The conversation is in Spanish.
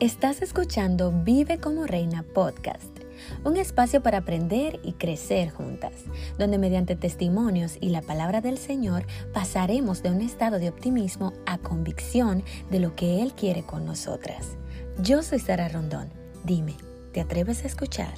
Estás escuchando Vive como Reina Podcast, un espacio para aprender y crecer juntas, donde mediante testimonios y la palabra del Señor pasaremos de un estado de optimismo a convicción de lo que Él quiere con nosotras. Yo soy Sara Rondón. Dime, ¿te atreves a escuchar?